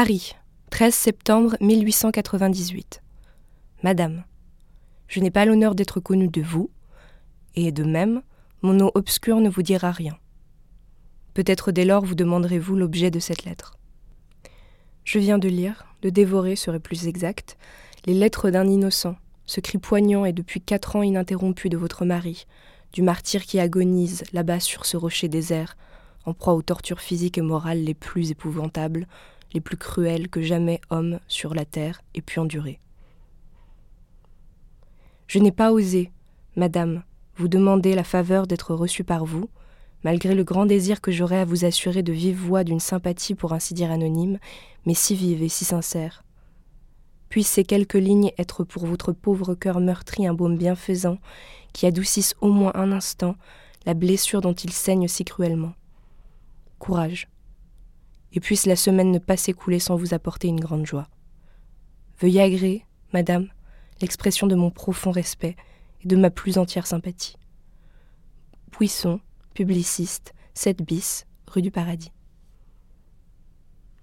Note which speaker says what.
Speaker 1: Paris, 13 septembre 1898. Madame, je n'ai pas l'honneur d'être connu de vous, et de même, mon nom obscur ne vous dira rien. Peut-être dès lors vous demanderez-vous l'objet de cette lettre. Je viens de lire, de dévorer serait plus exact, les lettres d'un innocent, ce cri poignant et depuis quatre ans ininterrompu de votre mari, du martyr qui agonise là-bas sur ce rocher désert, en proie aux tortures physiques et morales les plus épouvantables, les plus cruelles que jamais homme sur la terre ait pu endurer. Je n'ai pas osé, madame, vous demander la faveur d'être reçue par vous, malgré le grand désir que j'aurais à vous assurer de vive voix d'une sympathie pour ainsi dire anonyme, mais si vive et si sincère. Puissent ces quelques lignes être pour votre pauvre cœur meurtri un baume bienfaisant, qui adoucisse au moins un instant la blessure dont il saigne si cruellement. Courage, et puisse la semaine ne pas s'écouler sans vous apporter une grande joie. Veuillez agréer, madame, l'expression de mon profond respect et de ma plus entière sympathie. Buisson, publiciste, 7 bis, rue du Paradis.